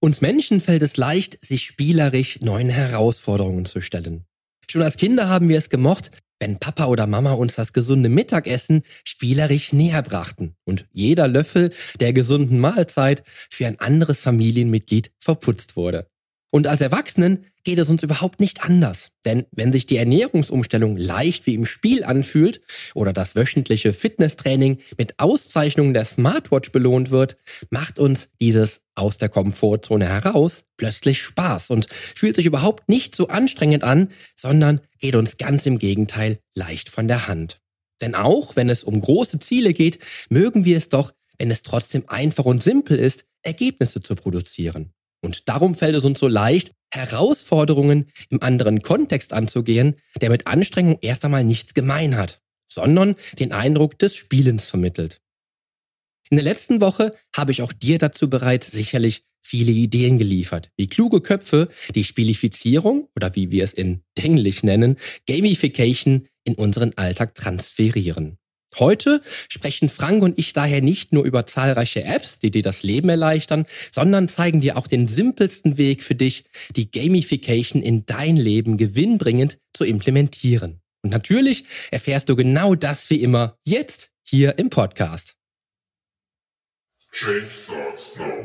Uns Menschen fällt es leicht, sich spielerisch neuen Herausforderungen zu stellen. Schon als Kinder haben wir es gemocht, wenn Papa oder Mama uns das gesunde Mittagessen spielerisch näher brachten und jeder Löffel der gesunden Mahlzeit für ein anderes Familienmitglied verputzt wurde. Und als Erwachsenen geht es uns überhaupt nicht anders. Denn wenn sich die Ernährungsumstellung leicht wie im Spiel anfühlt oder das wöchentliche Fitnesstraining mit Auszeichnungen der Smartwatch belohnt wird, macht uns dieses aus der Komfortzone heraus plötzlich Spaß und fühlt sich überhaupt nicht so anstrengend an, sondern geht uns ganz im Gegenteil leicht von der Hand. Denn auch wenn es um große Ziele geht, mögen wir es doch, wenn es trotzdem einfach und simpel ist, Ergebnisse zu produzieren. Und darum fällt es uns so leicht, Herausforderungen im anderen Kontext anzugehen, der mit Anstrengung erst einmal nichts gemein hat, sondern den Eindruck des Spielens vermittelt. In der letzten Woche habe ich auch dir dazu bereits sicherlich viele Ideen geliefert, wie kluge Köpfe die Spielifizierung oder wie wir es in Englisch nennen, Gamification in unseren Alltag transferieren. Heute sprechen Frank und ich daher nicht nur über zahlreiche Apps, die dir das Leben erleichtern, sondern zeigen dir auch den simpelsten Weg für dich, die Gamification in dein Leben gewinnbringend zu implementieren. Und natürlich erfährst du genau das wie immer jetzt hier im Podcast. Change starts now.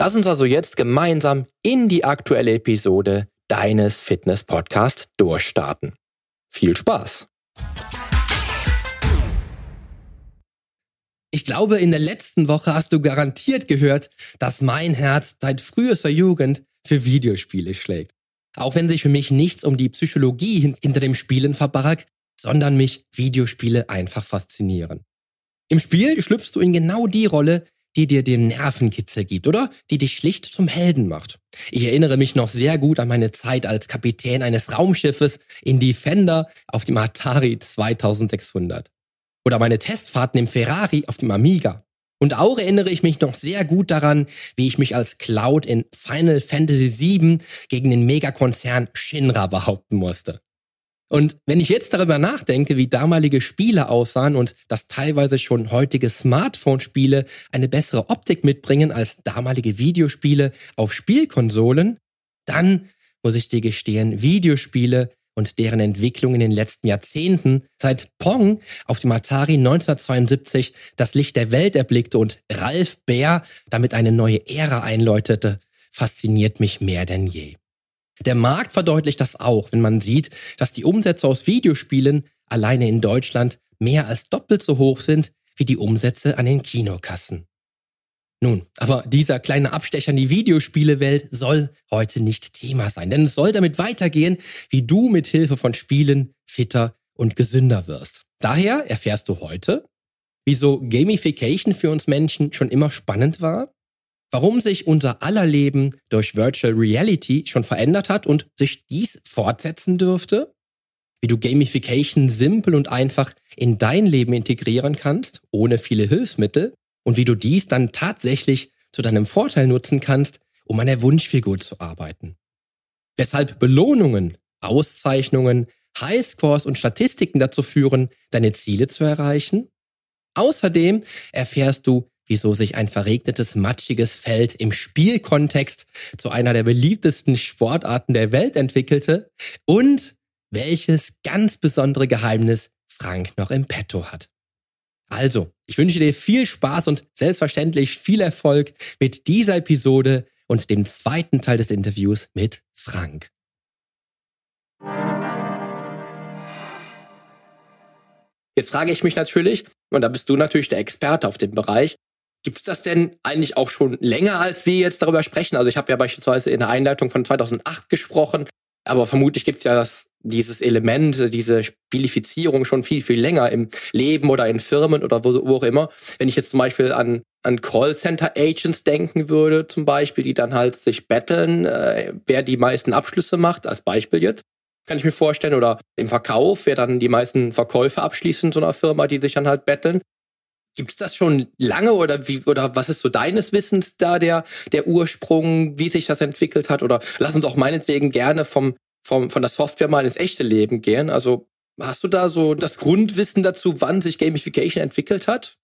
Lass uns also jetzt gemeinsam in die aktuelle Episode deines Fitness Podcasts durchstarten. Viel Spaß! Ich glaube, in der letzten Woche hast du garantiert gehört, dass mein Herz seit frühester Jugend für Videospiele schlägt. Auch wenn sich für mich nichts um die Psychologie hinter dem Spielen verbarg, sondern mich Videospiele einfach faszinieren. Im Spiel schlüpfst du in genau die Rolle, die dir den Nervenkitzel gibt oder die dich schlicht zum Helden macht. Ich erinnere mich noch sehr gut an meine Zeit als Kapitän eines Raumschiffes in Defender auf dem Atari 2600. Oder meine Testfahrten im Ferrari auf dem Amiga. Und auch erinnere ich mich noch sehr gut daran, wie ich mich als Cloud in Final Fantasy VII gegen den Megakonzern Shinra behaupten musste. Und wenn ich jetzt darüber nachdenke, wie damalige Spiele aussahen und dass teilweise schon heutige Smartphone-Spiele eine bessere Optik mitbringen als damalige Videospiele auf Spielkonsolen, dann muss ich dir gestehen, Videospiele und deren Entwicklung in den letzten Jahrzehnten, seit Pong auf dem Atari 1972 das Licht der Welt erblickte und Ralph Bär damit eine neue Ära einläutete, fasziniert mich mehr denn je. Der Markt verdeutlicht das auch, wenn man sieht, dass die Umsätze aus Videospielen alleine in Deutschland mehr als doppelt so hoch sind wie die Umsätze an den Kinokassen. Nun, aber dieser kleine Abstecher in die Videospielewelt soll heute nicht Thema sein, denn es soll damit weitergehen, wie du mit Hilfe von Spielen fitter und gesünder wirst. Daher erfährst du heute, wieso Gamification für uns Menschen schon immer spannend war, warum sich unser aller Leben durch Virtual Reality schon verändert hat und sich dies fortsetzen dürfte, wie du Gamification simpel und einfach in dein Leben integrieren kannst, ohne viele Hilfsmittel, und wie du dies dann tatsächlich zu deinem Vorteil nutzen kannst, um an der Wunschfigur zu arbeiten. Weshalb Belohnungen, Auszeichnungen, Highscores und Statistiken dazu führen, deine Ziele zu erreichen. Außerdem erfährst du, wieso sich ein verregnetes, matschiges Feld im Spielkontext zu einer der beliebtesten Sportarten der Welt entwickelte und welches ganz besondere Geheimnis Frank noch im Petto hat. Also, ich wünsche dir viel Spaß und selbstverständlich viel Erfolg mit dieser Episode und dem zweiten Teil des Interviews mit Frank. Jetzt frage ich mich natürlich, und da bist du natürlich der Experte auf dem Bereich, Gibt es das denn eigentlich auch schon länger, als wir jetzt darüber sprechen? Also ich habe ja beispielsweise in der Einleitung von 2008 gesprochen, aber vermutlich gibt es ja das, dieses Element, diese Spielifizierung schon viel, viel länger im Leben oder in Firmen oder wo, wo auch immer. Wenn ich jetzt zum Beispiel an, an Callcenter-Agents denken würde, zum Beispiel, die dann halt sich betteln, äh, wer die meisten Abschlüsse macht, als Beispiel jetzt, kann ich mir vorstellen. Oder im Verkauf, wer dann die meisten Verkäufe abschließt in so einer Firma, die sich dann halt betteln. Gibt es das schon lange oder wie oder was ist so deines Wissens da der der Ursprung, wie sich das entwickelt hat oder lass uns auch meinetwegen gerne vom vom von der Software mal ins echte Leben gehen. Also hast du da so das Grundwissen dazu, wann sich Gamification entwickelt hat?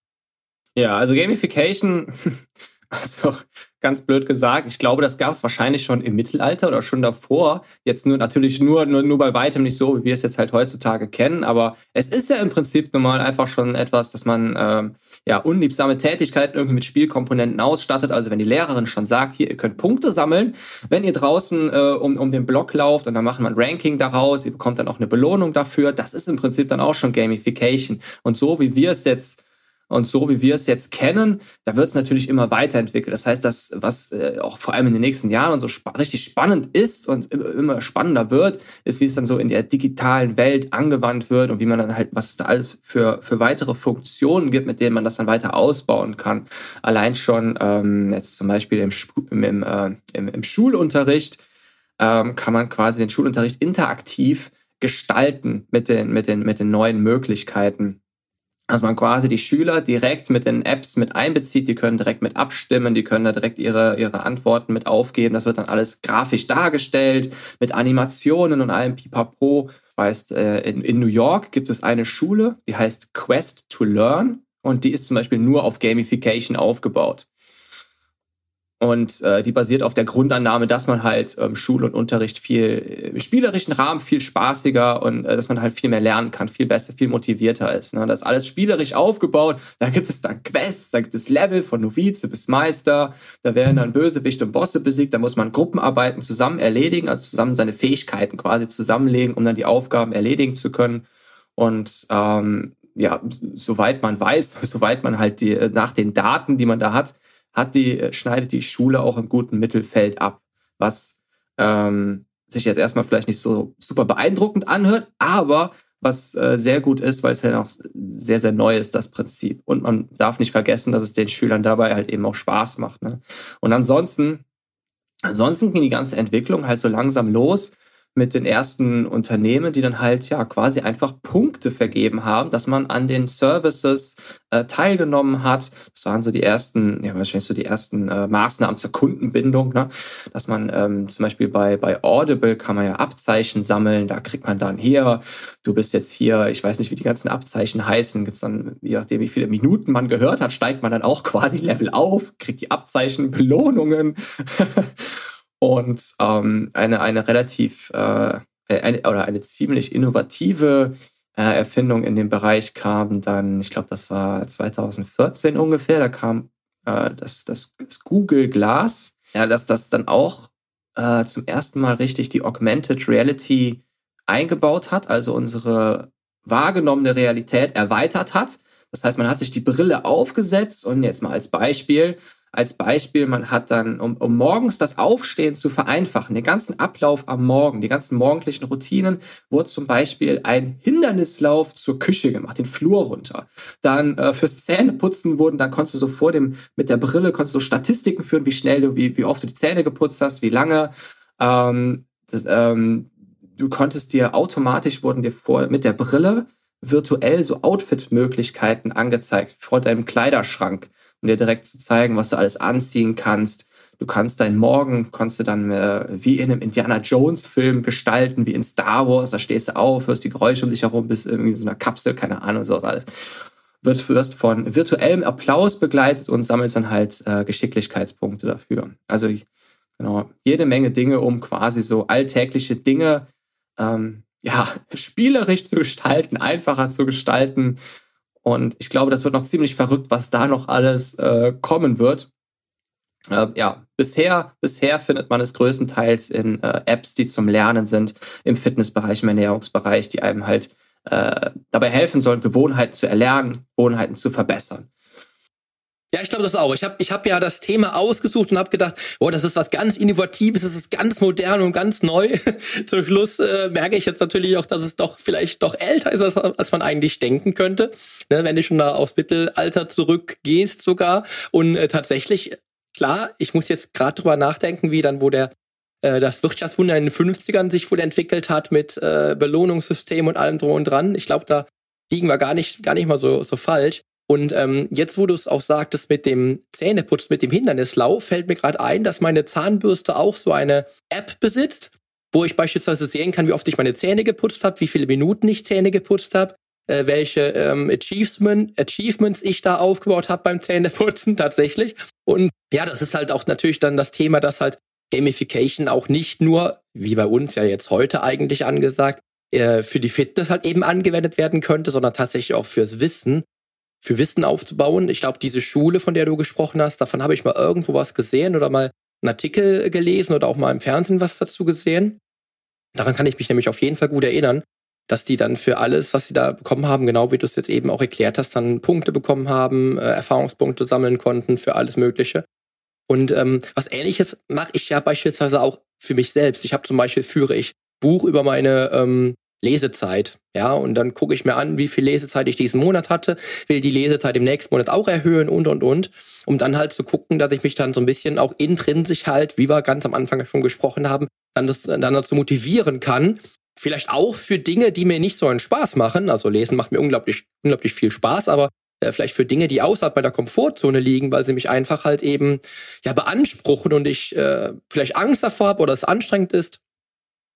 Ja, also Gamification Also ganz blöd gesagt, ich glaube, das gab es wahrscheinlich schon im Mittelalter oder schon davor. Jetzt nur natürlich nur, nur, nur bei weitem nicht so, wie wir es jetzt halt heutzutage kennen. Aber es ist ja im Prinzip normal einfach schon etwas, dass man ähm, ja unliebsame Tätigkeiten irgendwie mit Spielkomponenten ausstattet. Also wenn die Lehrerin schon sagt, hier, ihr könnt Punkte sammeln, wenn ihr draußen äh, um, um den Block lauft und dann machen wir ein Ranking daraus, ihr bekommt dann auch eine Belohnung dafür. Das ist im Prinzip dann auch schon Gamification. Und so wie wir es jetzt und so wie wir es jetzt kennen, da wird es natürlich immer weiterentwickelt. Das heißt, das, was äh, auch vor allem in den nächsten Jahren so spa richtig spannend ist und immer spannender wird, ist, wie es dann so in der digitalen Welt angewandt wird und wie man dann halt, was es da alles für, für weitere Funktionen gibt, mit denen man das dann weiter ausbauen kann. Allein schon ähm, jetzt zum Beispiel im, im, äh, im, im Schulunterricht ähm, kann man quasi den Schulunterricht interaktiv gestalten mit den, mit den, mit den neuen Möglichkeiten dass man quasi die Schüler direkt mit den Apps mit einbezieht, die können direkt mit abstimmen, die können da direkt ihre, ihre Antworten mit aufgeben. Das wird dann alles grafisch dargestellt, mit Animationen und allem Pipapo. Weißt, äh, in, in New York gibt es eine Schule, die heißt Quest to Learn und die ist zum Beispiel nur auf Gamification aufgebaut. Und äh, die basiert auf der Grundannahme, dass man halt ähm, Schule und Unterricht viel im spielerischen Rahmen viel spaßiger und äh, dass man halt viel mehr lernen kann, viel besser, viel motivierter ist. Ne? Das ist alles spielerisch aufgebaut. Da gibt es dann Quests, da gibt es Level von Novize bis Meister. Da werden dann Bösewichte und Bosse besiegt. Da muss man Gruppenarbeiten zusammen erledigen, also zusammen seine Fähigkeiten quasi zusammenlegen, um dann die Aufgaben erledigen zu können. Und ähm, ja, soweit man weiß, soweit man halt die, nach den Daten, die man da hat, hat die, äh, schneidet die Schule auch im guten Mittelfeld ab, was ähm, sich jetzt erstmal vielleicht nicht so super beeindruckend anhört, aber was äh, sehr gut ist, weil es ja noch sehr, sehr neu ist, das Prinzip. Und man darf nicht vergessen, dass es den Schülern dabei halt eben auch Spaß macht. Ne? Und ansonsten, ansonsten ging die ganze Entwicklung halt so langsam los mit den ersten Unternehmen, die dann halt ja quasi einfach Punkte vergeben haben, dass man an den Services äh, teilgenommen hat. Das waren so die ersten, ja wahrscheinlich so die ersten äh, Maßnahmen zur Kundenbindung, ne? dass man ähm, zum Beispiel bei, bei Audible kann man ja Abzeichen sammeln, da kriegt man dann hier, du bist jetzt hier, ich weiß nicht, wie die ganzen Abzeichen heißen, gibt's dann, je nachdem, wie viele Minuten man gehört hat, steigt man dann auch quasi Level auf, kriegt die Abzeichen, Belohnungen. Und ähm, eine, eine relativ äh, eine, oder eine ziemlich innovative äh, Erfindung in dem Bereich kam dann, ich glaube, das war 2014 ungefähr, da kam äh, das, das, das Google Glass, ja, dass das dann auch äh, zum ersten Mal richtig die Augmented Reality eingebaut hat, also unsere wahrgenommene Realität erweitert hat. Das heißt, man hat sich die Brille aufgesetzt und jetzt mal als Beispiel, als Beispiel, man hat dann, um, um morgens das Aufstehen zu vereinfachen, den ganzen Ablauf am Morgen, die ganzen morgendlichen Routinen, wurde zum Beispiel ein Hindernislauf zur Küche gemacht, den Flur runter. Dann äh, fürs Zähneputzen wurden, dann konntest du so vor dem, mit der Brille, konntest du Statistiken führen, wie schnell du, wie, wie oft du die Zähne geputzt hast, wie lange. Ähm, das, ähm, du konntest dir automatisch, wurden dir vor, mit der Brille virtuell so Outfit-Möglichkeiten angezeigt vor deinem Kleiderschrank um dir direkt zu zeigen, was du alles anziehen kannst. Du kannst deinen Morgen, kannst du dann äh, wie in einem Indiana Jones Film gestalten, wie in Star Wars. Da stehst du auf, hörst die Geräusche um dich herum, bist irgendwie in so einer Kapsel, keine Ahnung, so alles. Wird, wirst von virtuellem Applaus begleitet und sammelst dann halt äh, Geschicklichkeitspunkte dafür. Also genau, jede Menge Dinge, um quasi so alltägliche Dinge ähm, ja, spielerisch zu gestalten, einfacher zu gestalten und ich glaube, das wird noch ziemlich verrückt, was da noch alles äh, kommen wird. Äh, ja, bisher, bisher findet man es größtenteils in äh, Apps, die zum Lernen sind, im Fitnessbereich, im Ernährungsbereich, die einem halt äh, dabei helfen sollen, Gewohnheiten zu erlernen, Gewohnheiten zu verbessern. Ja, ich glaube das auch. Ich habe ich hab ja das Thema ausgesucht und habe gedacht, boah, das ist was ganz Innovatives, das ist ganz modern und ganz neu. Zum Schluss äh, merke ich jetzt natürlich auch, dass es doch vielleicht doch älter ist, als, als man eigentlich denken könnte. Ne, wenn du schon da aufs Mittelalter zurückgehst sogar. Und äh, tatsächlich, klar, ich muss jetzt gerade drüber nachdenken, wie dann, wo der äh, das Wirtschaftswunder in den 50ern sich wohl entwickelt hat mit äh, Belohnungssystem und allem drum und dran. Ich glaube, da liegen wir gar nicht, gar nicht mal so, so falsch. Und ähm, jetzt, wo du es auch sagtest mit dem Zähneputz, mit dem Hindernislauf, fällt mir gerade ein, dass meine Zahnbürste auch so eine App besitzt, wo ich beispielsweise sehen kann, wie oft ich meine Zähne geputzt habe, wie viele Minuten ich Zähne geputzt habe, äh, welche ähm, Achievement, Achievements ich da aufgebaut habe beim Zähneputzen tatsächlich. Und ja, das ist halt auch natürlich dann das Thema, dass halt Gamification auch nicht nur, wie bei uns ja jetzt heute eigentlich angesagt, äh, für die Fitness halt eben angewendet werden könnte, sondern tatsächlich auch fürs Wissen für Wissen aufzubauen. Ich glaube, diese Schule, von der du gesprochen hast, davon habe ich mal irgendwo was gesehen oder mal einen Artikel gelesen oder auch mal im Fernsehen was dazu gesehen. Daran kann ich mich nämlich auf jeden Fall gut erinnern, dass die dann für alles, was sie da bekommen haben, genau wie du es jetzt eben auch erklärt hast, dann Punkte bekommen haben, äh, Erfahrungspunkte sammeln konnten für alles Mögliche. Und ähm, was ähnliches mache ich ja beispielsweise auch für mich selbst. Ich habe zum Beispiel führe ich Buch über meine ähm, Lesezeit. Ja, und dann gucke ich mir an, wie viel Lesezeit ich diesen Monat hatte, will die Lesezeit im nächsten Monat auch erhöhen und und und, um dann halt zu gucken, dass ich mich dann so ein bisschen auch intrinsisch halt, wie wir ganz am Anfang schon gesprochen haben, dann, das, dann dazu motivieren kann. Vielleicht auch für Dinge, die mir nicht so einen Spaß machen. Also Lesen macht mir unglaublich, unglaublich viel Spaß, aber äh, vielleicht für Dinge, die außerhalb meiner Komfortzone liegen, weil sie mich einfach halt eben ja beanspruchen und ich äh, vielleicht Angst davor habe oder es anstrengend ist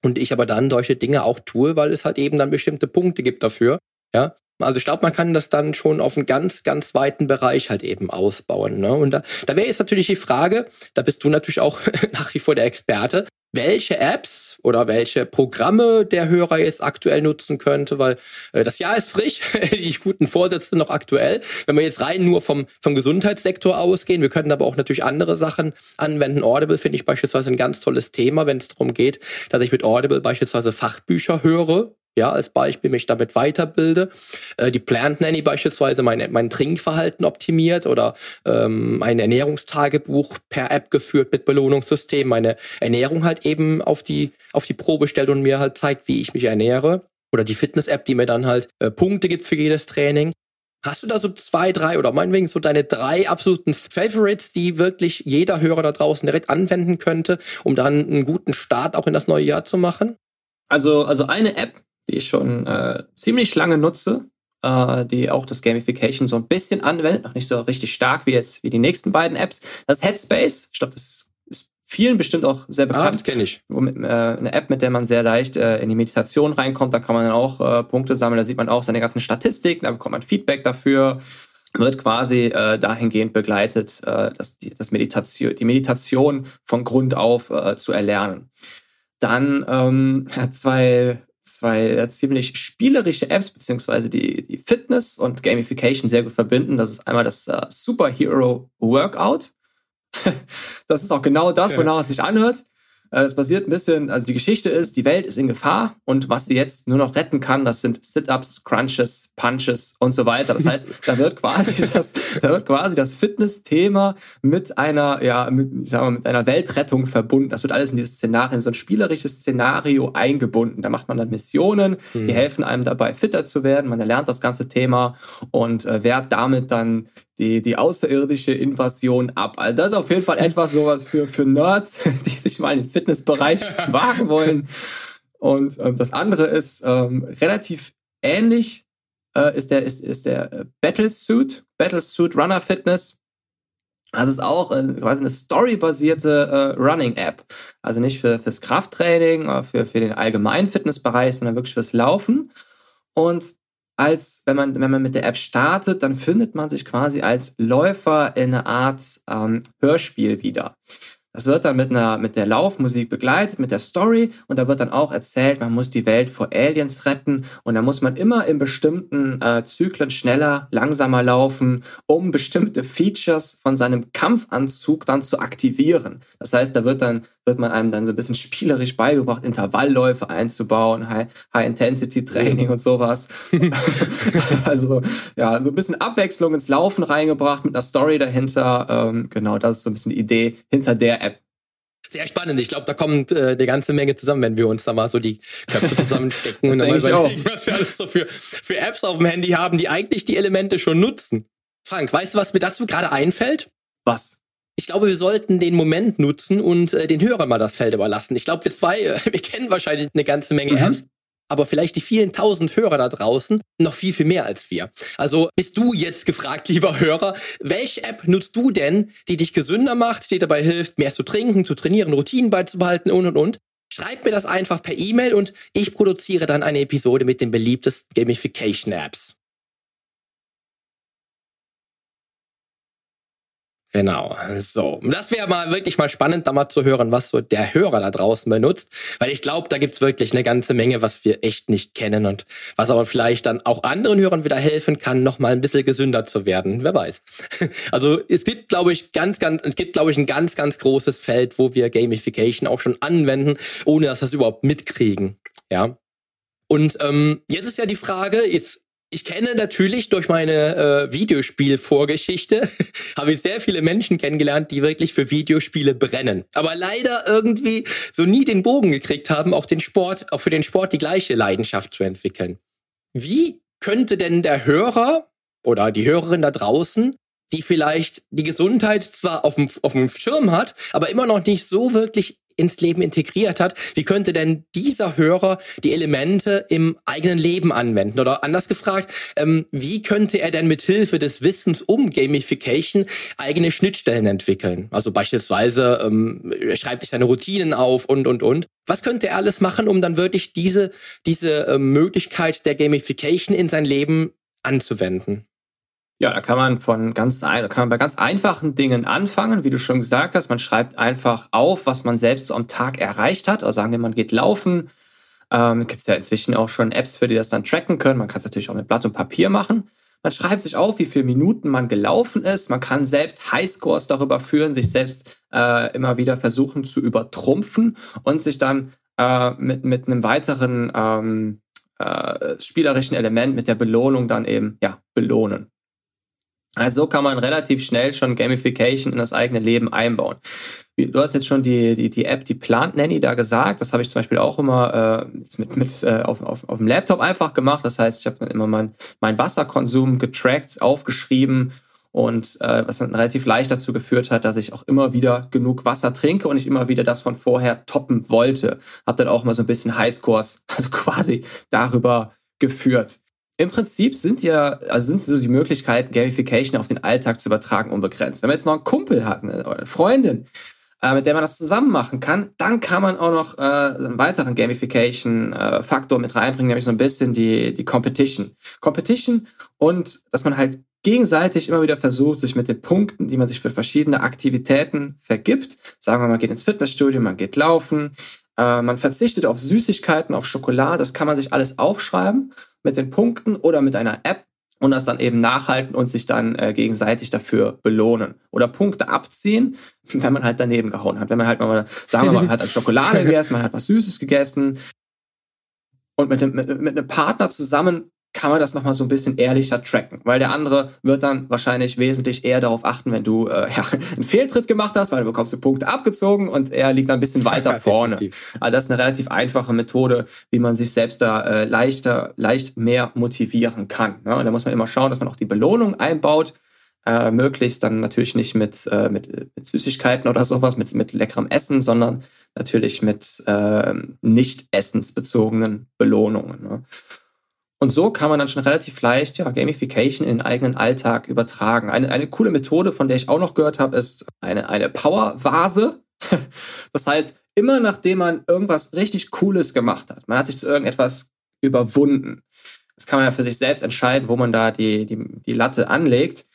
und ich aber dann solche Dinge auch tue, weil es halt eben dann bestimmte Punkte gibt dafür. Ja, also ich glaube, man kann das dann schon auf einen ganz, ganz weiten Bereich halt eben ausbauen. Ne? Und da, da wäre jetzt natürlich die Frage, da bist du natürlich auch nach wie vor der Experte, welche Apps oder welche Programme der Hörer jetzt aktuell nutzen könnte, weil äh, das Jahr ist frisch, die guten Vorsätze noch aktuell. Wenn wir jetzt rein nur vom, vom Gesundheitssektor ausgehen, wir könnten aber auch natürlich andere Sachen anwenden. Audible finde ich beispielsweise ein ganz tolles Thema, wenn es darum geht, dass ich mit Audible beispielsweise Fachbücher höre, ja, als Beispiel mich damit weiterbilde. Äh, die Plant Nanny beispielsweise mein, mein Trinkverhalten optimiert oder ähm, ein Ernährungstagebuch per App geführt mit Belohnungssystem, meine Ernährung halt eben auf die, auf die Probe stellt und mir halt zeigt, wie ich mich ernähre. Oder die Fitness-App, die mir dann halt äh, Punkte gibt für jedes Training. Hast du da so zwei, drei oder meinetwegen so deine drei absoluten Favorites, die wirklich jeder Hörer da draußen direkt anwenden könnte, um dann einen guten Start auch in das neue Jahr zu machen? Also, also eine App, die ich schon äh, ziemlich lange nutze, äh, die auch das Gamification so ein bisschen anwendet, noch nicht so richtig stark wie jetzt wie die nächsten beiden Apps. Das ist Headspace. Ich glaube, das ist vielen bestimmt auch sehr bekannt. Ah, das kenne ich. Womit, äh, eine App, mit der man sehr leicht äh, in die Meditation reinkommt. Da kann man dann auch äh, Punkte sammeln. Da sieht man auch seine ganzen Statistiken. Da bekommt man Feedback dafür wird quasi äh, dahingehend begleitet, äh, das, die, das Meditation, die Meditation von Grund auf äh, zu erlernen. Dann ähm, zwei zwei äh, ziemlich spielerische Apps, beziehungsweise die, die Fitness und Gamification sehr gut verbinden. Das ist einmal das uh, Superhero Workout. das ist auch genau das, wonach es sich anhört. Äh, das basiert ein bisschen, also die Geschichte ist, die Welt ist in Gefahr und was sie jetzt nur noch retten kann, das sind Sit-ups, Crunches, Punches und so weiter. Das heißt, da wird quasi das, da wird quasi das Fitness-Thema mit einer, ja, mit, ich sag mal, mit einer Weltrettung verbunden. Das wird alles in dieses Szenario, in so ein spielerisches Szenario eingebunden. Da macht man dann Missionen, mhm. die helfen einem dabei, fitter zu werden. Man erlernt das ganze Thema und äh, wehrt damit dann die, die außerirdische Invasion ab. Also das ist auf jeden Fall etwas sowas für, für Nerds, die sich mal in den Fitnessbereich wagen wollen. Und ähm, das andere ist ähm, relativ ähnlich, äh, ist der, ist, ist der äh, Battlesuit, Battlesuit Runner Fitness. Das ist auch äh, quasi eine storybasierte äh, Running-App. Also nicht für, fürs Krafttraining oder für, für den allgemeinen Fitnessbereich, sondern wirklich fürs Laufen. Und als wenn man, wenn man mit der App startet, dann findet man sich quasi als Läufer in einer Art ähm, Hörspiel wieder. Das wird dann mit einer, mit der Laufmusik begleitet, mit der Story und da wird dann auch erzählt, man muss die Welt vor Aliens retten und da muss man immer in bestimmten äh, Zyklen schneller, langsamer laufen, um bestimmte Features von seinem Kampfanzug dann zu aktivieren. Das heißt, da wird dann, wird man einem dann so ein bisschen spielerisch beigebracht, Intervallläufe einzubauen, High-Intensity-Training High und sowas. also, ja, so ein bisschen Abwechslung ins Laufen reingebracht mit einer Story dahinter. Ähm, genau, das ist so ein bisschen die Idee hinter der. Sehr spannend. Ich glaube, da kommt äh, eine ganze Menge zusammen, wenn wir uns da mal so die Köpfe zusammenstecken und dann mal überlegen, was wir alles so für, für Apps auf dem Handy haben, die eigentlich die Elemente schon nutzen. Frank, weißt du, was mir dazu gerade einfällt? Was? Ich glaube, wir sollten den Moment nutzen und äh, den Hörern mal das Feld überlassen. Ich glaube, wir zwei, äh, wir kennen wahrscheinlich eine ganze Menge mhm. Apps, aber vielleicht die vielen tausend Hörer da draußen noch viel, viel mehr als wir. Also bist du jetzt gefragt, lieber Hörer, welche App nutzt du denn, die dich gesünder macht, die dabei hilft, mehr zu trinken, zu trainieren, Routinen beizubehalten und und und? Schreib mir das einfach per E-Mail und ich produziere dann eine Episode mit den beliebtesten Gamification-Apps. Genau, so. Das wäre mal wirklich mal spannend, da mal zu hören, was so der Hörer da draußen benutzt. Weil ich glaube, da gibt's wirklich eine ganze Menge, was wir echt nicht kennen und was aber vielleicht dann auch anderen Hörern wieder helfen kann, noch mal ein bisschen gesünder zu werden. Wer weiß. Also es gibt, glaube ich, ganz, ganz, es gibt, glaube ich, ein ganz, ganz großes Feld, wo wir Gamification auch schon anwenden, ohne dass wir es überhaupt mitkriegen. Ja. Und ähm, jetzt ist ja die Frage, jetzt ich kenne natürlich durch meine äh, Videospielvorgeschichte, habe ich sehr viele Menschen kennengelernt, die wirklich für Videospiele brennen. Aber leider irgendwie so nie den Bogen gekriegt haben, auch den Sport, auch für den Sport die gleiche Leidenschaft zu entwickeln. Wie könnte denn der Hörer oder die Hörerin da draußen, die vielleicht die Gesundheit zwar auf dem, auf dem Schirm hat, aber immer noch nicht so wirklich ins Leben integriert hat, wie könnte denn dieser Hörer die Elemente im eigenen Leben anwenden? Oder anders gefragt, ähm, wie könnte er denn mit Hilfe des Wissens um Gamification eigene Schnittstellen entwickeln? Also beispielsweise ähm, er schreibt sich seine Routinen auf und und und. Was könnte er alles machen, um dann wirklich diese diese äh, Möglichkeit der Gamification in sein Leben anzuwenden? Ja, da kann man von ganz, kann man bei ganz einfachen Dingen anfangen, wie du schon gesagt hast. Man schreibt einfach auf, was man selbst so am Tag erreicht hat. Also sagen wir, man geht laufen. Ähm, Gibt es ja inzwischen auch schon Apps, für die das dann tracken können. Man kann es natürlich auch mit Blatt und Papier machen. Man schreibt sich auf, wie viele Minuten man gelaufen ist. Man kann selbst Highscores darüber führen, sich selbst äh, immer wieder versuchen zu übertrumpfen und sich dann äh, mit, mit einem weiteren ähm, äh, spielerischen Element, mit der Belohnung dann eben ja, belohnen. Also so kann man relativ schnell schon Gamification in das eigene Leben einbauen. Du hast jetzt schon die, die, die App, die Plant Nanny da gesagt. Das habe ich zum Beispiel auch immer äh, mit, mit äh, auf, auf, auf dem Laptop einfach gemacht. Das heißt, ich habe dann immer meinen mein Wasserkonsum getrackt, aufgeschrieben und äh, was dann relativ leicht dazu geführt hat, dass ich auch immer wieder genug Wasser trinke und ich immer wieder das von vorher toppen wollte. Habe dann auch mal so ein bisschen Highscores, also quasi darüber geführt. Im Prinzip sind ja, also sind so die Möglichkeiten, Gamification auf den Alltag zu übertragen, unbegrenzt. Wenn man jetzt noch einen Kumpel hat eine, Freundin, äh, mit der man das zusammen machen kann, dann kann man auch noch äh, einen weiteren Gamification-Faktor äh, mit reinbringen, nämlich so ein bisschen die, die Competition. Competition und dass man halt gegenseitig immer wieder versucht, sich mit den Punkten, die man sich für verschiedene Aktivitäten vergibt, sagen wir mal, man geht ins Fitnessstudio, man geht laufen, äh, man verzichtet auf Süßigkeiten, auf Schokolade, das kann man sich alles aufschreiben mit den Punkten oder mit einer App und das dann eben nachhalten und sich dann äh, gegenseitig dafür belohnen. Oder Punkte abziehen, wenn man halt daneben gehauen hat. Wenn man halt mal, sagen wir mal, man hat Schokolade gegessen, man hat was Süßes gegessen und mit, dem, mit, mit einem Partner zusammen kann man das nochmal so ein bisschen ehrlicher tracken, weil der andere wird dann wahrscheinlich wesentlich eher darauf achten, wenn du äh, ja, einen Fehltritt gemacht hast, weil du bekommst du Punkte abgezogen und er liegt dann ein bisschen weiter vorne. Also das ist eine relativ einfache Methode, wie man sich selbst da äh, leichter, leicht mehr motivieren kann. Ne? Und da muss man immer schauen, dass man auch die Belohnung einbaut, äh, möglichst dann natürlich nicht mit, äh, mit, mit Süßigkeiten oder sowas, mit, mit leckerem Essen, sondern natürlich mit äh, nicht essensbezogenen Belohnungen. Ne? Und so kann man dann schon relativ leicht ja, Gamification in den eigenen Alltag übertragen. Eine, eine coole Methode, von der ich auch noch gehört habe, ist eine, eine Power-Vase. Das heißt, immer nachdem man irgendwas richtig Cooles gemacht hat, man hat sich zu irgendetwas überwunden. Das kann man ja für sich selbst entscheiden, wo man da die, die, die Latte anlegt.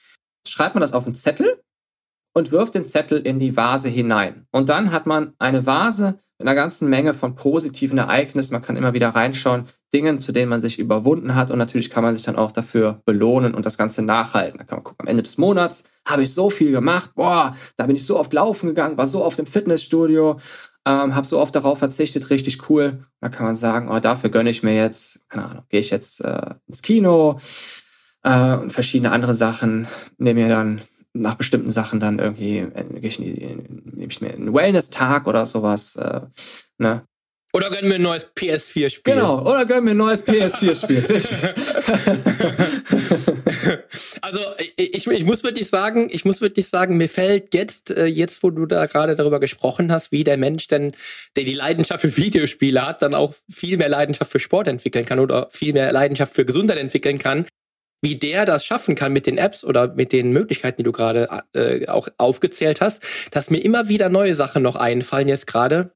Schreibt man das auf einen Zettel und wirft den Zettel in die Vase hinein. Und dann hat man eine Vase einer ganzen Menge von positiven Ereignissen. Man kann immer wieder reinschauen, Dingen, zu denen man sich überwunden hat. Und natürlich kann man sich dann auch dafür belohnen und das Ganze nachhalten. Da kann man gucken, am Ende des Monats habe ich so viel gemacht. Boah, da bin ich so oft laufen gegangen, war so oft im Fitnessstudio, ähm, habe so oft darauf verzichtet, richtig cool. Da kann man sagen, oh, dafür gönne ich mir jetzt, keine Ahnung, gehe ich jetzt äh, ins Kino äh, und verschiedene andere Sachen, nehme mir dann nach bestimmten Sachen dann irgendwie, äh, nehme ich mir einen Wellness-Tag oder sowas. Äh, ne? Oder gönnen wir ein neues PS4-Spiel. Genau, oder gönnen wir ein neues PS4-Spiel. also ich, ich muss wirklich sagen, ich muss wirklich sagen, mir fällt jetzt, äh, jetzt wo du da gerade darüber gesprochen hast, wie der Mensch denn, der die Leidenschaft für Videospiele hat, dann auch viel mehr Leidenschaft für Sport entwickeln kann oder viel mehr Leidenschaft für Gesundheit entwickeln kann, wie der das schaffen kann mit den Apps oder mit den Möglichkeiten, die du gerade äh, auch aufgezählt hast, dass mir immer wieder neue Sachen noch einfallen jetzt gerade,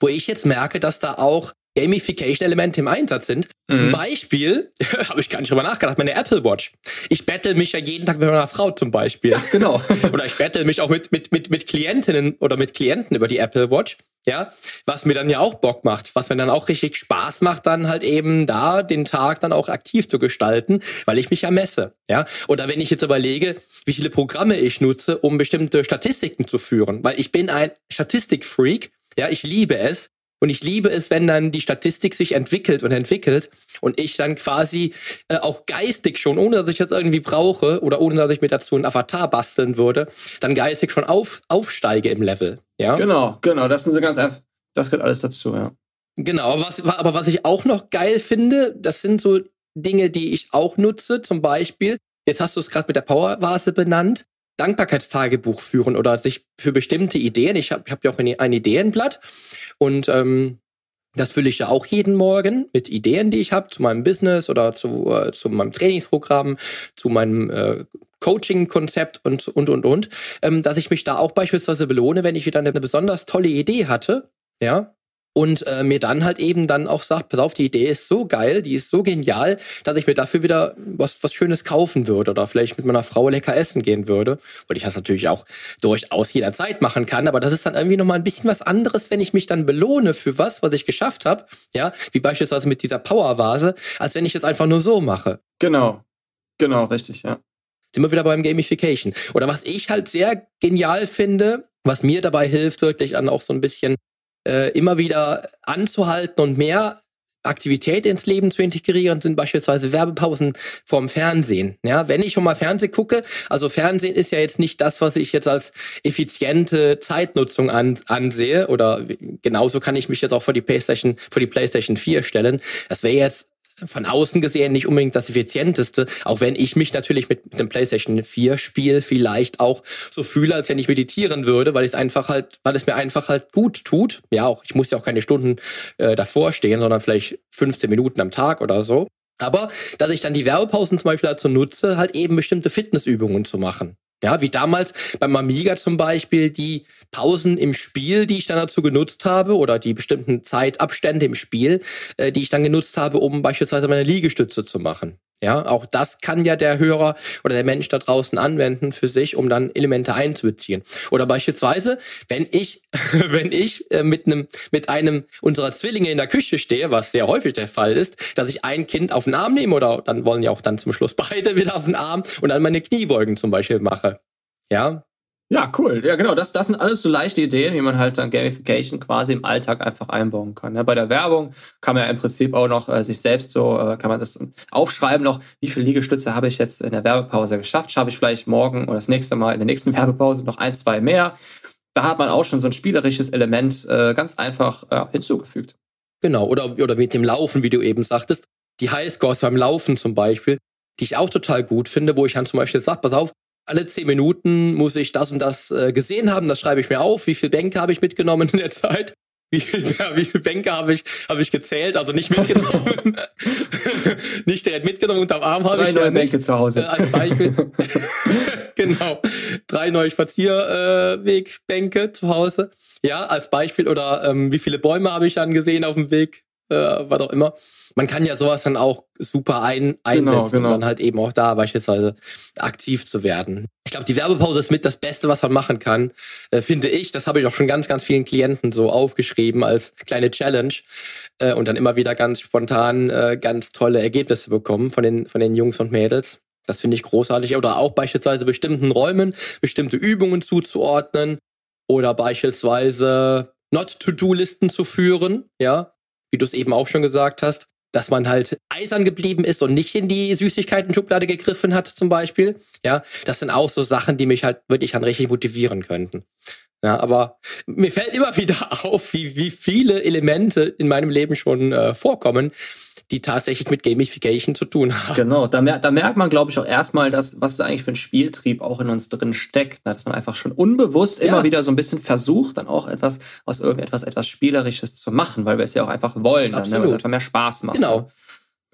wo ich jetzt merke, dass da auch Gamification-Elemente im Einsatz sind. Mhm. Zum Beispiel, habe ich gar nicht drüber nachgedacht, meine Apple Watch. Ich battle mich ja jeden Tag mit meiner Frau zum Beispiel. Ja, genau. oder ich battle mich auch mit, mit, mit, mit Klientinnen oder mit Klienten über die Apple Watch. Ja, was mir dann ja auch Bock macht, was mir dann auch richtig Spaß macht, dann halt eben da den Tag dann auch aktiv zu gestalten, weil ich mich ja messe. Ja, oder wenn ich jetzt überlege, wie viele Programme ich nutze, um bestimmte Statistiken zu führen, weil ich bin ein Statistikfreak ja, ich liebe es. Und ich liebe es, wenn dann die Statistik sich entwickelt und entwickelt und ich dann quasi äh, auch geistig schon, ohne dass ich das irgendwie brauche oder ohne dass ich mir dazu einen Avatar basteln würde, dann geistig schon auf, aufsteige im Level. Ja? Genau, genau. Das sind so ganz das gehört alles dazu, ja. Genau, was, aber was ich auch noch geil finde, das sind so Dinge, die ich auch nutze, zum Beispiel, jetzt hast du es gerade mit der Powervase benannt, Dankbarkeitstagebuch führen oder sich für bestimmte Ideen. Ich habe ich hab ja auch ein, ein Ideenblatt. Und ähm, das fülle ich ja auch jeden Morgen mit Ideen, die ich habe zu meinem Business oder zu, äh, zu meinem Trainingsprogramm, zu meinem äh, Coaching-Konzept und, und, und, und, ähm, dass ich mich da auch beispielsweise belohne, wenn ich wieder eine besonders tolle Idee hatte, ja, und äh, mir dann halt eben dann auch sagt, pass auf, die Idee ist so geil, die ist so genial, dass ich mir dafür wieder was, was Schönes kaufen würde oder vielleicht mit meiner Frau lecker essen gehen würde. Und ich das natürlich auch durchaus jederzeit machen kann, aber das ist dann irgendwie nochmal ein bisschen was anderes, wenn ich mich dann belohne für was, was ich geschafft habe, ja, wie beispielsweise mit dieser Powervase, als wenn ich es einfach nur so mache. Genau, genau, richtig, ja. Sind wir wieder beim Gamification. Oder was ich halt sehr genial finde, was mir dabei hilft, wirklich an auch so ein bisschen äh, immer wieder anzuhalten und mehr Aktivität ins Leben zu integrieren, sind beispielsweise Werbepausen vorm Fernsehen. Ja, wenn ich schon mal Fernsehen gucke, also Fernsehen ist ja jetzt nicht das, was ich jetzt als effiziente Zeitnutzung an, ansehe, oder genauso kann ich mich jetzt auch vor die PlayStation, vor die PlayStation 4 stellen. Das wäre jetzt von außen gesehen nicht unbedingt das effizienteste, auch wenn ich mich natürlich mit, dem PlayStation 4 Spiel vielleicht auch so fühle, als wenn ich meditieren würde, weil es einfach halt, weil es mir einfach halt gut tut. Ja, auch ich muss ja auch keine Stunden äh, davor stehen, sondern vielleicht 15 Minuten am Tag oder so. Aber dass ich dann die Werbepausen zum Beispiel dazu nutze, halt eben bestimmte Fitnessübungen zu machen. Ja, wie damals beim Amiga zum Beispiel die Pausen im Spiel, die ich dann dazu genutzt habe, oder die bestimmten Zeitabstände im Spiel, äh, die ich dann genutzt habe, um beispielsweise meine Liegestütze zu machen. Ja, auch das kann ja der Hörer oder der Mensch da draußen anwenden für sich, um dann Elemente einzubeziehen. Oder beispielsweise, wenn ich, wenn ich äh, mit einem, mit einem unserer Zwillinge in der Küche stehe, was sehr häufig der Fall ist, dass ich ein Kind auf den Arm nehme oder dann wollen ja auch dann zum Schluss beide wieder auf den Arm und dann meine Kniebeugen zum Beispiel mache. Ja, ja, cool. Ja, genau. Das, das sind alles so leichte Ideen, wie man halt dann Gamification quasi im Alltag einfach einbauen kann. Ja, bei der Werbung kann man ja im Prinzip auch noch äh, sich selbst so, äh, kann man das aufschreiben noch, wie viele Liegestütze habe ich jetzt in der Werbepause geschafft? Schaffe ich vielleicht morgen oder das nächste Mal in der nächsten Werbepause noch ein, zwei mehr? Da hat man auch schon so ein spielerisches Element äh, ganz einfach äh, hinzugefügt. Genau, oder, oder mit dem Laufen, wie du eben sagtest. Die Highscores beim Laufen zum Beispiel, die ich auch total gut finde, wo ich dann zum Beispiel sage, pass auf, alle zehn Minuten muss ich das und das äh, gesehen haben. Das schreibe ich mir auf. Wie viele Bänke habe ich mitgenommen in der Zeit? Wie, ja, wie viele Bänke habe ich, habe ich gezählt? Also nicht mitgenommen. nicht direkt mitgenommen unterm Arm habe ich. Drei neue Bänke zu Hause. Äh, als Beispiel. genau. Drei neue Spazierwegbänke zu Hause. Ja, als Beispiel. Oder ähm, wie viele Bäume habe ich dann gesehen auf dem Weg äh, was auch immer. Man kann ja sowas dann auch super ein, einsetzen genau, genau. und dann halt eben auch da beispielsweise aktiv zu werden. Ich glaube, die Werbepause ist mit das Beste, was man machen kann, äh, finde ich. Das habe ich auch schon ganz, ganz vielen Klienten so aufgeschrieben als kleine Challenge äh, und dann immer wieder ganz spontan äh, ganz tolle Ergebnisse bekommen von den, von den Jungs und Mädels. Das finde ich großartig. Oder auch beispielsweise bestimmten Räumen bestimmte Übungen zuzuordnen oder beispielsweise Not-to-Do-Listen zu führen, ja, wie du es eben auch schon gesagt hast, dass man halt eisern geblieben ist und nicht in die Süßigkeiten-Schublade gegriffen hat, zum Beispiel. Ja, das sind auch so Sachen, die mich halt wirklich dann richtig motivieren könnten. Ja, aber mir fällt immer wieder auf, wie, wie viele Elemente in meinem Leben schon äh, vorkommen, die tatsächlich mit Gamification zu tun haben. Genau, da, mer da merkt man, glaube ich, auch erstmal, dass, was da eigentlich für ein Spieltrieb auch in uns drin steckt. Dass man einfach schon unbewusst ja. immer wieder so ein bisschen versucht, dann auch etwas aus irgendetwas etwas Spielerisches zu machen, weil wir es ja auch einfach wollen, dann, ne? weil es einfach mehr Spaß macht. Genau.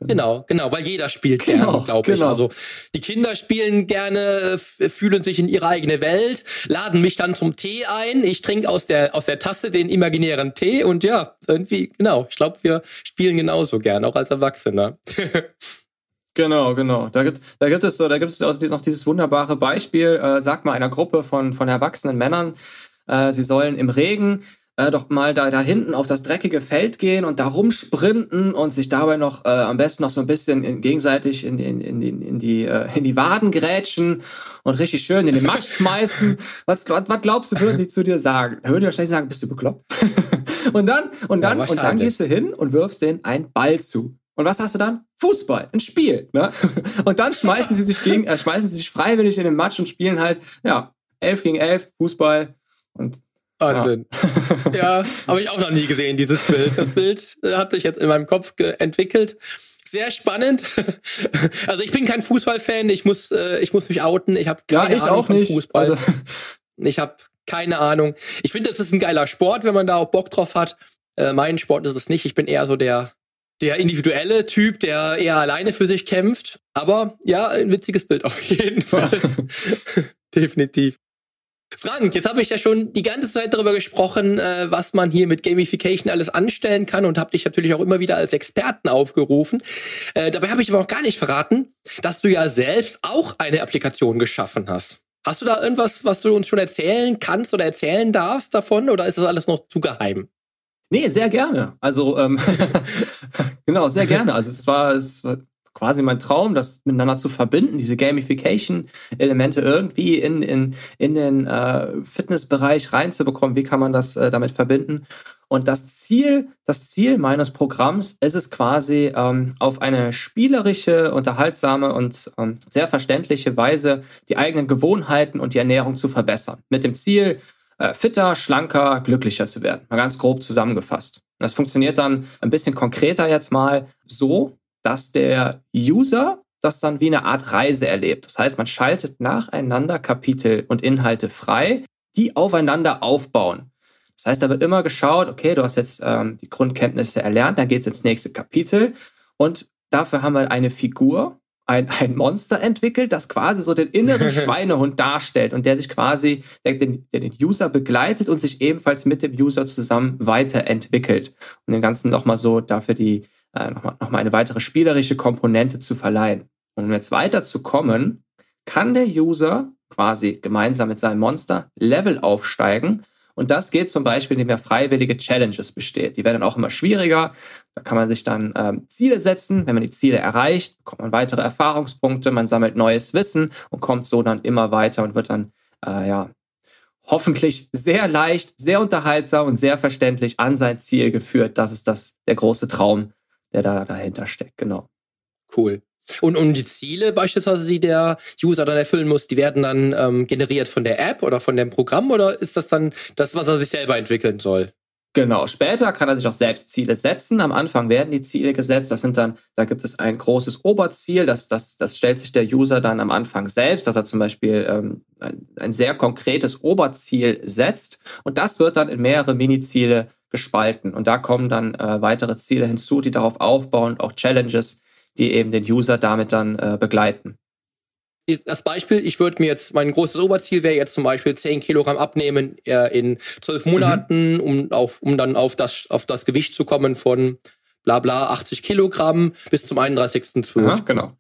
Genau, genau, weil jeder spielt genau, gerne, glaube ich. Genau. Also die Kinder spielen gerne, fühlen sich in ihre eigene Welt, laden mich dann zum Tee ein. Ich trinke aus der aus der Tasse den imaginären Tee und ja, irgendwie genau. Ich glaube, wir spielen genauso gerne, auch als Erwachsener. Genau, genau. Da gibt, da gibt es so, da gibt es noch dieses wunderbare Beispiel. Äh, sag mal einer Gruppe von von erwachsenen Männern, äh, sie sollen im Regen äh, doch mal da, da hinten auf das dreckige Feld gehen und da rumsprinten und sich dabei noch äh, am besten noch so ein bisschen in, gegenseitig in, in, in, in, in, die, äh, in die Waden grätschen und richtig schön in den Matsch schmeißen. Was, was, was glaubst du, würden die zu dir sagen? Da würden die wahrscheinlich sagen, bist du bekloppt? und dann, und dann, ja, und dann gehst du hin und wirfst denen einen Ball zu. Und was hast du dann? Fußball, ein Spiel. Ne? Und dann schmeißen sie sich gegen, äh, schmeißen sie sich freiwillig in den Matsch und spielen halt, ja, elf gegen elf, Fußball. Und Wahnsinn. Ja, ja habe ich auch noch nie gesehen, dieses Bild. Das Bild äh, hat sich jetzt in meinem Kopf entwickelt. Sehr spannend. Also ich bin kein Fußballfan, ich muss, äh, ich muss mich outen. Ich habe keine ja, ich Ahnung auch von nicht. Fußball. Also. Ich habe keine Ahnung. Ich finde, das ist ein geiler Sport, wenn man da auch Bock drauf hat. Äh, mein Sport ist es nicht. Ich bin eher so der, der individuelle Typ, der eher alleine für sich kämpft. Aber ja, ein witziges Bild auf jeden Fall. Definitiv. Frank, jetzt habe ich ja schon die ganze Zeit darüber gesprochen, äh, was man hier mit Gamification alles anstellen kann und habe dich natürlich auch immer wieder als Experten aufgerufen. Äh, dabei habe ich aber auch gar nicht verraten, dass du ja selbst auch eine Applikation geschaffen hast. Hast du da irgendwas, was du uns schon erzählen kannst oder erzählen darfst davon oder ist das alles noch zu geheim? Nee, sehr gerne. Also ähm, genau, sehr gerne. Also es war, es war quasi mein Traum, das miteinander zu verbinden, diese Gamification-Elemente irgendwie in, in, in den äh, Fitnessbereich reinzubekommen. Wie kann man das äh, damit verbinden? Und das Ziel, das Ziel meines Programms ist es quasi, ähm, auf eine spielerische, unterhaltsame und ähm, sehr verständliche Weise die eigenen Gewohnheiten und die Ernährung zu verbessern. Mit dem Ziel, äh, fitter, schlanker, glücklicher zu werden. Mal ganz grob zusammengefasst. Das funktioniert dann ein bisschen konkreter jetzt mal so, dass der User das dann wie eine Art Reise erlebt. Das heißt, man schaltet nacheinander Kapitel und Inhalte frei, die aufeinander aufbauen. Das heißt, da wird immer geschaut, okay, du hast jetzt ähm, die Grundkenntnisse erlernt, dann geht es ins nächste Kapitel und dafür haben wir eine Figur, ein, ein Monster entwickelt, das quasi so den inneren Schweinehund darstellt und der sich quasi, der den, der den User begleitet und sich ebenfalls mit dem User zusammen weiterentwickelt und den Ganzen nochmal so dafür die, äh, nochmal noch mal eine weitere spielerische Komponente zu verleihen. Und um jetzt weiterzukommen, kann der User quasi gemeinsam mit seinem Monster Level aufsteigen. Und das geht zum Beispiel, indem er freiwillige Challenges besteht. Die werden dann auch immer schwieriger. Da kann man sich dann ähm, Ziele setzen. Wenn man die Ziele erreicht, bekommt man weitere Erfahrungspunkte, man sammelt neues Wissen und kommt so dann immer weiter und wird dann äh, ja hoffentlich sehr leicht, sehr unterhaltsam und sehr verständlich an sein Ziel geführt. Das ist das der große Traum der da dahinter steckt, genau. Cool. Und, und die Ziele beispielsweise, die der User dann erfüllen muss, die werden dann ähm, generiert von der App oder von dem Programm oder ist das dann das, was er sich selber entwickeln soll? Genau, später kann er sich auch selbst Ziele setzen. Am Anfang werden die Ziele gesetzt. Das sind dann, da gibt es ein großes Oberziel, das, das, das stellt sich der User dann am Anfang selbst, dass er zum Beispiel ähm, ein, ein sehr konkretes Oberziel setzt. Und das wird dann in mehrere Mini-Ziele gespalten. Und da kommen dann äh, weitere Ziele hinzu, die darauf aufbauen, auch Challenges, die eben den User damit dann äh, begleiten. Das Beispiel, ich würde mir jetzt, mein großes Oberziel wäre jetzt zum Beispiel 10 Kilogramm abnehmen äh, in zwölf Monaten, mhm. um, auf, um dann auf das, auf das Gewicht zu kommen von bla bla, 80 Kilogramm bis zum 31.12. genau.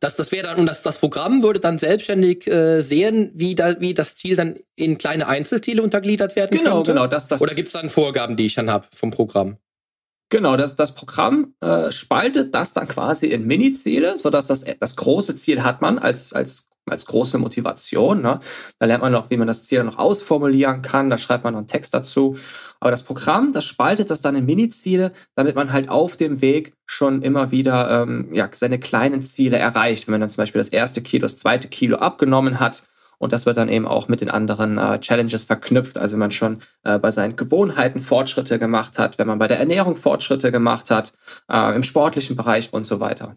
Das, das wäre dann, und das, das Programm würde dann selbstständig äh, sehen, wie, da, wie das Ziel dann in kleine Einzelziele untergliedert werden genau, könnte. Genau, das, das. Oder gibt es dann Vorgaben, die ich dann habe vom Programm? Genau, das, das Programm äh, spaltet das dann quasi in Mini-Ziele, sodass das, das große Ziel hat man als, als als große Motivation. Ne? Da lernt man noch, wie man das Ziel noch ausformulieren kann. Da schreibt man noch einen Text dazu. Aber das Programm, das spaltet das dann in Mini-Ziele, damit man halt auf dem Weg schon immer wieder ähm, ja, seine kleinen Ziele erreicht. Wenn man dann zum Beispiel das erste Kilo, das zweite Kilo abgenommen hat, und das wird dann eben auch mit den anderen äh, Challenges verknüpft. Also wenn man schon äh, bei seinen Gewohnheiten Fortschritte gemacht hat, wenn man bei der Ernährung Fortschritte gemacht hat, äh, im sportlichen Bereich und so weiter.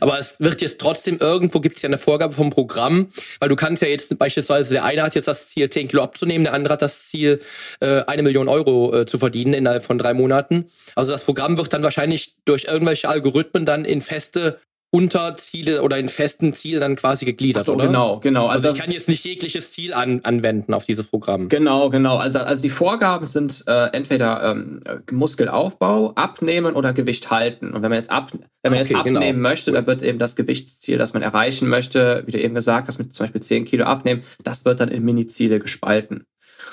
Aber es wird jetzt trotzdem, irgendwo gibt es ja eine Vorgabe vom Programm, weil du kannst ja jetzt beispielsweise, der eine hat jetzt das Ziel, 10 Kilo abzunehmen, der andere hat das Ziel, äh, eine Million Euro äh, zu verdienen innerhalb von drei Monaten. Also das Programm wird dann wahrscheinlich durch irgendwelche Algorithmen dann in feste Unterziele oder in festen Zielen dann quasi gegliedert, so, oder? Genau, genau. Also, also ich kann jetzt nicht jegliches Ziel an, anwenden auf dieses Programm. Genau, genau. Also, also die Vorgaben sind äh, entweder ähm, Muskelaufbau, Abnehmen oder Gewicht halten. Und wenn man jetzt, ab, wenn man okay, jetzt genau. abnehmen genau. möchte, dann wird eben das Gewichtsziel, das man erreichen möchte, wie du eben gesagt hast, mit zum Beispiel 10 Kilo abnehmen, das wird dann in Mini-Ziele gespalten.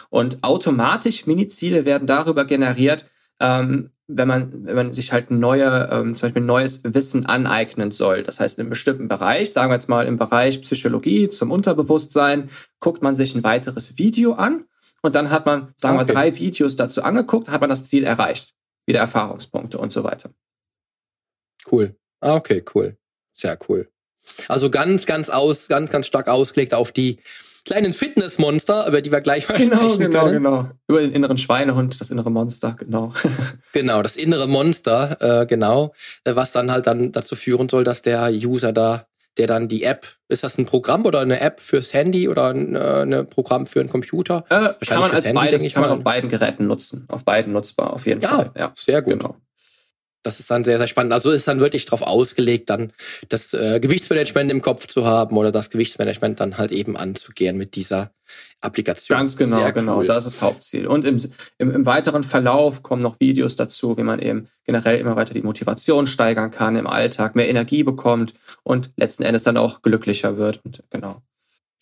Und automatisch Mini-Ziele werden darüber generiert, ähm, wenn man, wenn man sich halt neue, ähm, zum Beispiel neues Wissen aneignen soll. Das heißt, in einem bestimmten Bereich, sagen wir jetzt mal im Bereich Psychologie zum Unterbewusstsein, guckt man sich ein weiteres Video an und dann hat man, sagen okay. wir, drei Videos dazu angeguckt, hat man das Ziel erreicht. Wieder Erfahrungspunkte und so weiter. Cool. Ah, okay, cool. Sehr cool. Also ganz, ganz aus, ganz, ganz stark ausgelegt auf die kleinen Fitnessmonster, über die wir gleich mal genau, sprechen genau, können. Genau, genau. Über den inneren Schweinehund, das innere Monster, genau. genau, das innere Monster, äh, genau, äh, was dann halt dann dazu führen soll, dass der User da, der dann die App, ist das ein Programm oder eine App fürs Handy oder ein äh, Programm für einen Computer? Äh, kann man als Handy, beides, kann man auf beiden Geräten nutzen, auf beiden nutzbar, auf jeden ja, Fall. Ja, sehr gut. Genau das ist dann sehr, sehr spannend. Also ist dann wirklich darauf ausgelegt, dann das äh, Gewichtsmanagement im Kopf zu haben oder das Gewichtsmanagement dann halt eben anzugehen mit dieser Applikation. Ganz genau, genau. Cool. Das ist Hauptziel. Und im, im, im, weiteren Verlauf kommen noch Videos dazu, wie man eben generell immer weiter die Motivation steigern kann im Alltag, mehr Energie bekommt und letzten Endes dann auch glücklicher wird. Und genau.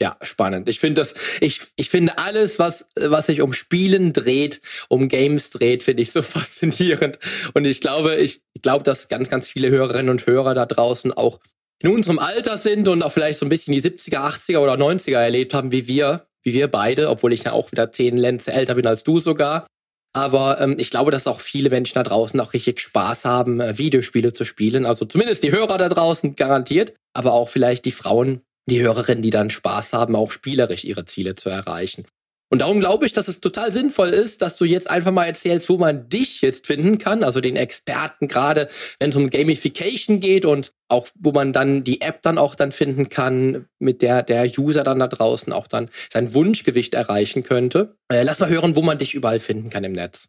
Ja, spannend. Ich finde das, ich, ich finde alles, was, was sich um Spielen dreht, um Games dreht, finde ich so faszinierend. Und ich glaube, ich, glaube, dass ganz, ganz viele Hörerinnen und Hörer da draußen auch in unserem Alter sind und auch vielleicht so ein bisschen die 70er, 80er oder 90er erlebt haben, wie wir, wie wir beide, obwohl ich ja auch wieder zehn Lenze älter bin als du sogar. Aber ähm, ich glaube, dass auch viele Menschen da draußen auch richtig Spaß haben, äh, Videospiele zu spielen. Also zumindest die Hörer da draußen garantiert, aber auch vielleicht die Frauen, die Hörerinnen, die dann Spaß haben, auch spielerisch ihre Ziele zu erreichen. Und darum glaube ich, dass es total sinnvoll ist, dass du jetzt einfach mal erzählst, wo man dich jetzt finden kann, also den Experten gerade, wenn es um Gamification geht und auch wo man dann die App dann auch dann finden kann, mit der der User dann da draußen auch dann sein Wunschgewicht erreichen könnte. Äh, lass mal hören, wo man dich überall finden kann im Netz.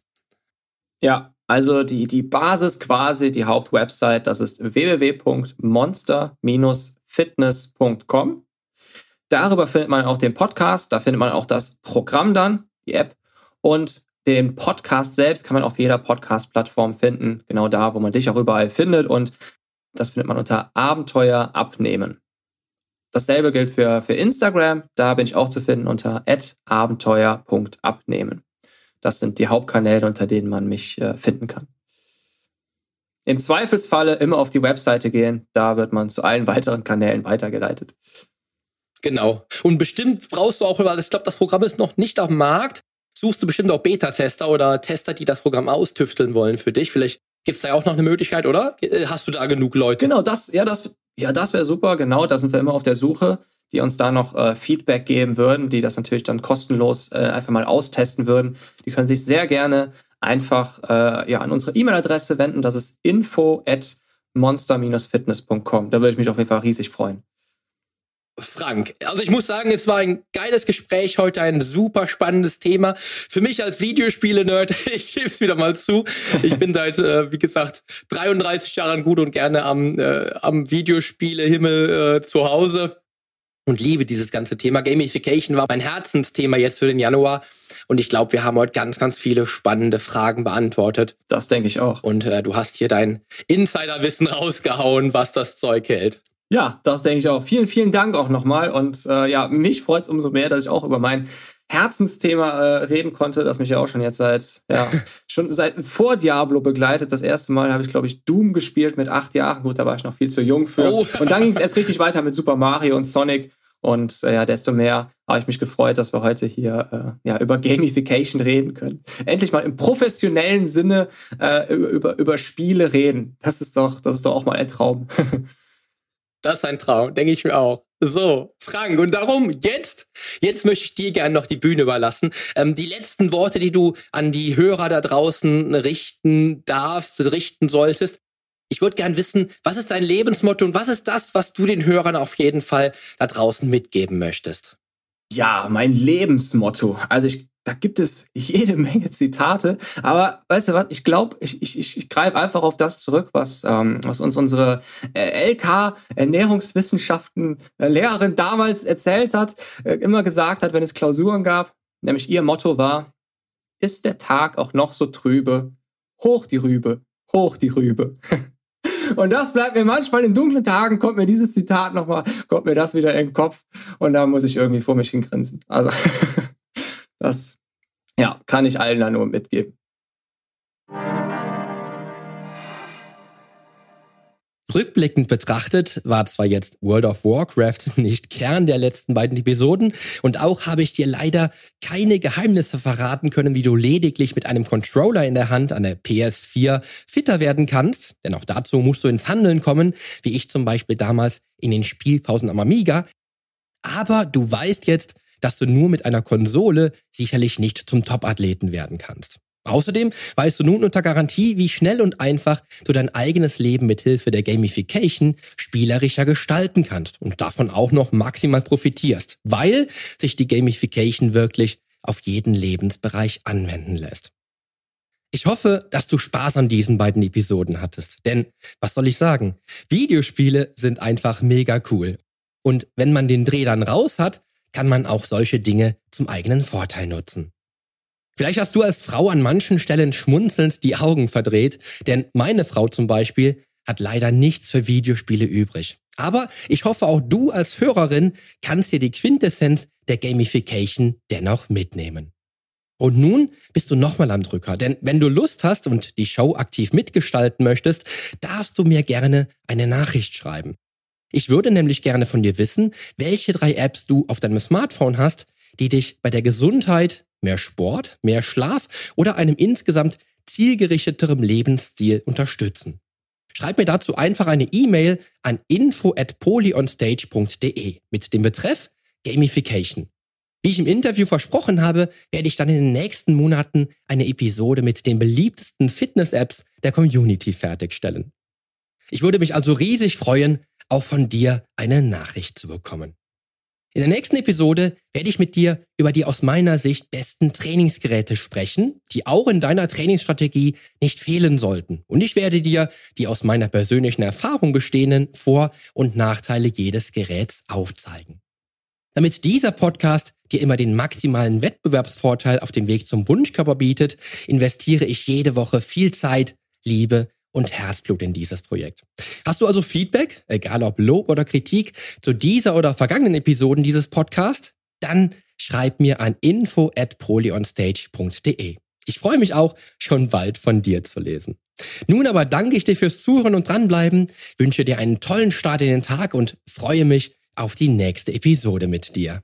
Ja, also die, die Basis quasi, die Hauptwebsite, das ist www.monster- fitness.com. Darüber findet man auch den Podcast, da findet man auch das Programm dann, die App und den Podcast selbst kann man auf jeder Podcast-Plattform finden, genau da, wo man dich auch überall findet und das findet man unter Abenteuer abnehmen. Dasselbe gilt für, für Instagram, da bin ich auch zu finden unter abenteuer.abnehmen. Das sind die Hauptkanäle, unter denen man mich äh, finden kann. Im Zweifelsfalle immer auf die Webseite gehen, da wird man zu allen weiteren Kanälen weitergeleitet. Genau. Und bestimmt brauchst du auch, weil ich glaube, das Programm ist noch nicht auf dem Markt, suchst du bestimmt auch Beta-Tester oder Tester, die das Programm austüfteln wollen für dich. Vielleicht gibt es da auch noch eine Möglichkeit, oder? Äh, hast du da genug Leute? Genau, das, ja, das, ja, das wäre super. Genau, da sind wir immer auf der Suche, die uns da noch äh, Feedback geben würden, die das natürlich dann kostenlos äh, einfach mal austesten würden. Die können sich sehr gerne einfach äh, ja, an unsere E-Mail-Adresse wenden. Das ist info at monster-fitness.com. Da würde ich mich auf jeden Fall riesig freuen. Frank, also ich muss sagen, es war ein geiles Gespräch heute, ein super spannendes Thema. Für mich als Videospiele-Nerd, ich gebe es wieder mal zu, ich bin seit, äh, wie gesagt, 33 Jahren gut und gerne am, äh, am Videospiele-Himmel äh, zu Hause und liebe dieses ganze Thema. Gamification war mein Herzensthema jetzt für den Januar. Und ich glaube, wir haben heute ganz, ganz viele spannende Fragen beantwortet. Das denke ich auch. Und äh, du hast hier dein Insiderwissen rausgehauen, was das Zeug hält. Ja, das denke ich auch. Vielen, vielen Dank auch nochmal. Und äh, ja, mich freut es umso mehr, dass ich auch über mein Herzensthema äh, reden konnte, das mich ja auch schon jetzt seit, ja, schon seit vor Diablo begleitet. Das erste Mal habe ich, glaube ich, Doom gespielt mit acht Jahren. Gut, da war ich noch viel zu jung für. Oh. Und dann ging es erst richtig weiter mit Super Mario und Sonic. Und äh, ja, desto mehr habe ich mich gefreut, dass wir heute hier äh, ja, über Gamification reden können. Endlich mal im professionellen Sinne äh, über, über Spiele reden. Das ist doch, das ist doch auch mal ein Traum. das ist ein Traum, denke ich mir auch. So, Frank, und darum jetzt, jetzt möchte ich dir gerne noch die Bühne überlassen. Ähm, die letzten Worte, die du an die Hörer da draußen richten darfst, richten solltest. Ich würde gern wissen, was ist dein Lebensmotto und was ist das, was du den Hörern auf jeden Fall da draußen mitgeben möchtest? Ja, mein Lebensmotto. Also ich da gibt es jede Menge Zitate, aber weißt du was, ich glaube, ich, ich, ich, ich greife einfach auf das zurück, was, ähm, was uns unsere äh, LK Ernährungswissenschaften äh, Lehrerin damals erzählt hat, äh, immer gesagt hat, wenn es Klausuren gab, nämlich ihr Motto war, ist der Tag auch noch so trübe, hoch die Rübe, hoch die Rübe. Und das bleibt mir manchmal in dunklen Tagen, kommt mir dieses Zitat nochmal, kommt mir das wieder in den Kopf und da muss ich irgendwie vor mich hingrinsen. Also Das ja, kann ich allen da nur mitgeben. Rückblickend betrachtet war zwar jetzt World of Warcraft nicht Kern der letzten beiden Episoden und auch habe ich dir leider keine Geheimnisse verraten können, wie du lediglich mit einem Controller in der Hand an der PS4 fitter werden kannst, denn auch dazu musst du ins Handeln kommen, wie ich zum Beispiel damals in den Spielpausen am Amiga. Aber du weißt jetzt, dass du nur mit einer Konsole sicherlich nicht zum Top-Athleten werden kannst. Außerdem weißt du nun unter Garantie, wie schnell und einfach du dein eigenes Leben mit Hilfe der Gamification spielerischer gestalten kannst und davon auch noch maximal profitierst, weil sich die Gamification wirklich auf jeden Lebensbereich anwenden lässt. Ich hoffe, dass du Spaß an diesen beiden Episoden hattest, denn was soll ich sagen? Videospiele sind einfach mega cool. Und wenn man den Dreh dann raus hat, kann man auch solche Dinge zum eigenen Vorteil nutzen. Vielleicht hast du als Frau an manchen Stellen schmunzelnd die Augen verdreht, denn meine Frau zum Beispiel hat leider nichts für Videospiele übrig. Aber ich hoffe auch du als Hörerin kannst dir die Quintessenz der Gamification dennoch mitnehmen. Und nun bist du nochmal am Drücker, denn wenn du Lust hast und die Show aktiv mitgestalten möchtest, darfst du mir gerne eine Nachricht schreiben. Ich würde nämlich gerne von dir wissen, welche drei Apps du auf deinem Smartphone hast, die dich bei der Gesundheit, mehr Sport, mehr Schlaf oder einem insgesamt zielgerichteterem Lebensstil unterstützen. Schreib mir dazu einfach eine E-Mail an info at polyonstage.de mit dem Betreff Gamification. Wie ich im Interview versprochen habe, werde ich dann in den nächsten Monaten eine Episode mit den beliebtesten Fitness-Apps der Community fertigstellen. Ich würde mich also riesig freuen, auch von dir eine Nachricht zu bekommen. In der nächsten Episode werde ich mit dir über die aus meiner Sicht besten Trainingsgeräte sprechen, die auch in deiner Trainingsstrategie nicht fehlen sollten. Und ich werde dir die aus meiner persönlichen Erfahrung bestehenden Vor- und Nachteile jedes Geräts aufzeigen. Damit dieser Podcast dir immer den maximalen Wettbewerbsvorteil auf dem Weg zum Wunschkörper bietet, investiere ich jede Woche viel Zeit, Liebe und Herzblut in dieses Projekt. Hast du also Feedback, egal ob Lob oder Kritik, zu dieser oder vergangenen Episoden dieses Podcasts? Dann schreib mir an info at polyonstage.de. Ich freue mich auch, schon bald von dir zu lesen. Nun aber danke ich dir fürs Zuhören und dranbleiben, wünsche dir einen tollen Start in den Tag und freue mich auf die nächste Episode mit dir.